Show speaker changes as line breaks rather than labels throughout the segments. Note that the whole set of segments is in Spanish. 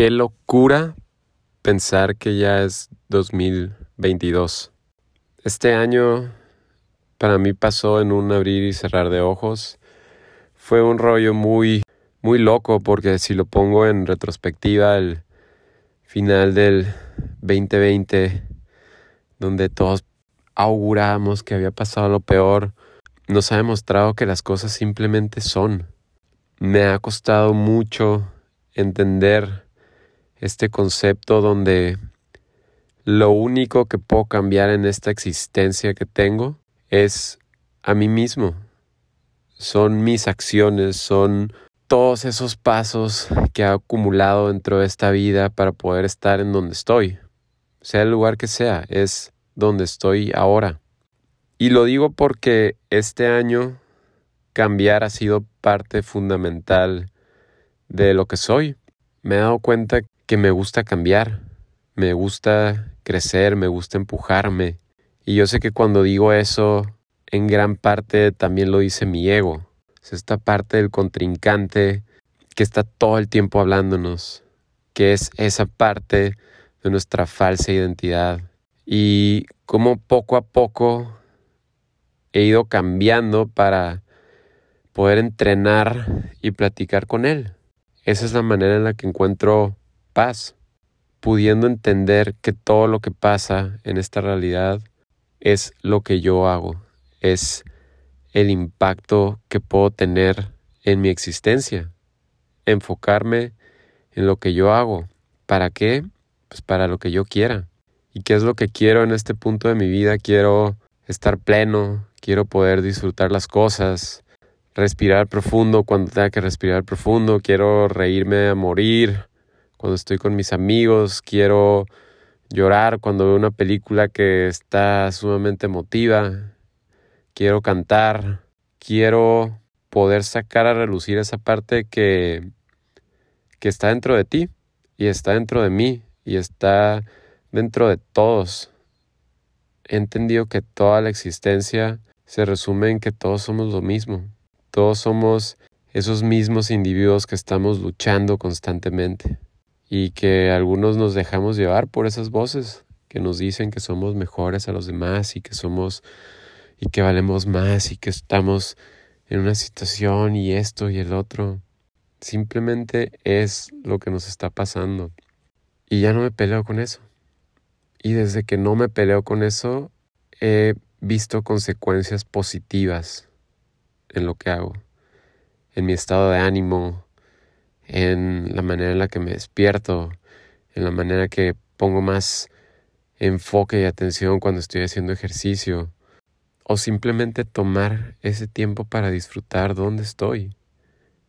Qué locura pensar que ya es 2022. Este año para mí pasó en un abrir y cerrar de ojos. Fue un rollo muy muy loco porque si lo pongo en retrospectiva el final del 2020 donde todos auguramos que había pasado lo peor, nos ha demostrado que las cosas simplemente son. Me ha costado mucho entender este concepto donde lo único que puedo cambiar en esta existencia que tengo es a mí mismo. Son mis acciones, son todos esos pasos que he acumulado dentro de esta vida para poder estar en donde estoy. Sea el lugar que sea, es donde estoy ahora. Y lo digo porque este año cambiar ha sido parte fundamental de lo que soy. Me he dado cuenta que me gusta cambiar, me gusta crecer, me gusta empujarme. Y yo sé que cuando digo eso, en gran parte también lo dice mi ego. Es esta parte del contrincante que está todo el tiempo hablándonos, que es esa parte de nuestra falsa identidad. Y como poco a poco he ido cambiando para poder entrenar y platicar con Él. Esa es la manera en la que encuentro paz, pudiendo entender que todo lo que pasa en esta realidad es lo que yo hago, es el impacto que puedo tener en mi existencia, enfocarme en lo que yo hago. ¿Para qué? Pues para lo que yo quiera. ¿Y qué es lo que quiero en este punto de mi vida? Quiero estar pleno, quiero poder disfrutar las cosas, respirar profundo cuando tenga que respirar profundo, quiero reírme a morir cuando estoy con mis amigos, quiero llorar cuando veo una película que está sumamente emotiva, quiero cantar, quiero poder sacar a relucir esa parte que, que está dentro de ti y está dentro de mí y está dentro de todos. He entendido que toda la existencia se resume en que todos somos lo mismo. Todos somos esos mismos individuos que estamos luchando constantemente y que algunos nos dejamos llevar por esas voces que nos dicen que somos mejores a los demás y que somos y que valemos más y que estamos en una situación y esto y el otro. Simplemente es lo que nos está pasando. Y ya no me peleo con eso. Y desde que no me peleo con eso, he visto consecuencias positivas en lo que hago, en mi estado de ánimo, en la manera en la que me despierto, en la manera que pongo más enfoque y atención cuando estoy haciendo ejercicio, o simplemente tomar ese tiempo para disfrutar dónde estoy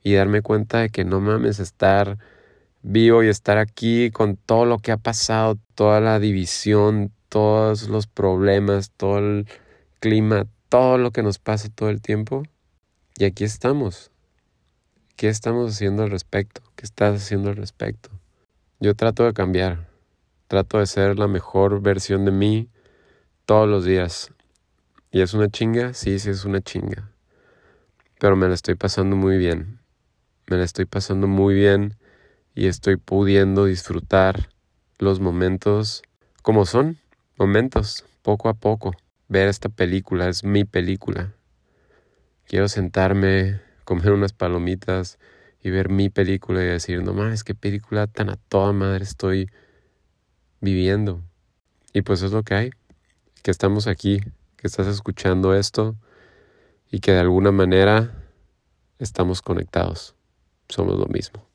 y darme cuenta de que no mames estar vivo y estar aquí con todo lo que ha pasado, toda la división, todos los problemas, todo el clima, todo lo que nos pasa todo el tiempo. Y aquí estamos. ¿Qué estamos haciendo al respecto? ¿Qué estás haciendo al respecto? Yo trato de cambiar. Trato de ser la mejor versión de mí todos los días. ¿Y es una chinga? Sí, sí es una chinga. Pero me la estoy pasando muy bien. Me la estoy pasando muy bien y estoy pudiendo disfrutar los momentos como son, momentos, poco a poco. Ver esta película, es mi película. Quiero sentarme, comer unas palomitas y ver mi película y decir, no mames, qué película tan a toda madre estoy viviendo. Y pues es lo que hay, que estamos aquí que estás escuchando esto y que de alguna manera estamos conectados. Somos lo mismo.